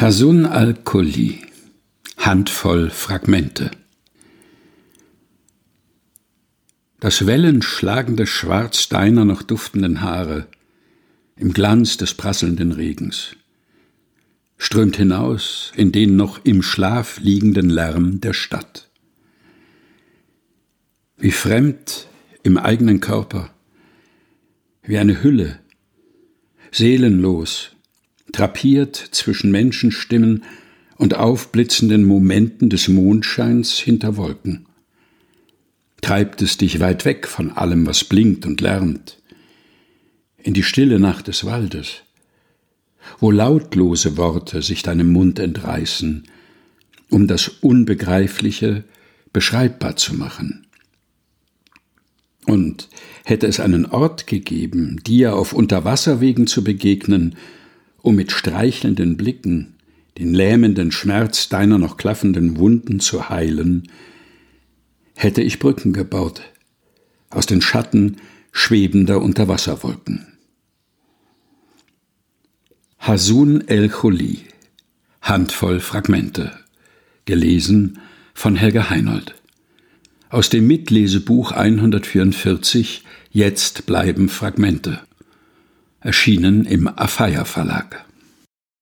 Hasun al-Kulli Handvoll Fragmente Das wellenschlagende Schwarz deiner noch duftenden Haare im Glanz des prasselnden Regens strömt hinaus in den noch im Schlaf liegenden Lärm der Stadt. Wie fremd im eigenen Körper, wie eine Hülle, seelenlos, drapiert zwischen Menschenstimmen und aufblitzenden Momenten des Mondscheins hinter Wolken. Treibt es dich weit weg von allem, was blinkt und lärmt, in die stille Nacht des Waldes, wo lautlose Worte sich deinem Mund entreißen, um das Unbegreifliche beschreibbar zu machen. Und hätte es einen Ort gegeben, dir auf Unterwasserwegen zu begegnen, um mit streichelnden Blicken den lähmenden Schmerz deiner noch klaffenden Wunden zu heilen, hätte ich Brücken gebaut aus den Schatten schwebender Unterwasserwolken. Hasun el-Khuli Handvoll Fragmente gelesen von Helga Heinold aus dem Mitlesebuch 144 Jetzt bleiben Fragmente erschienen im Afeier Verlag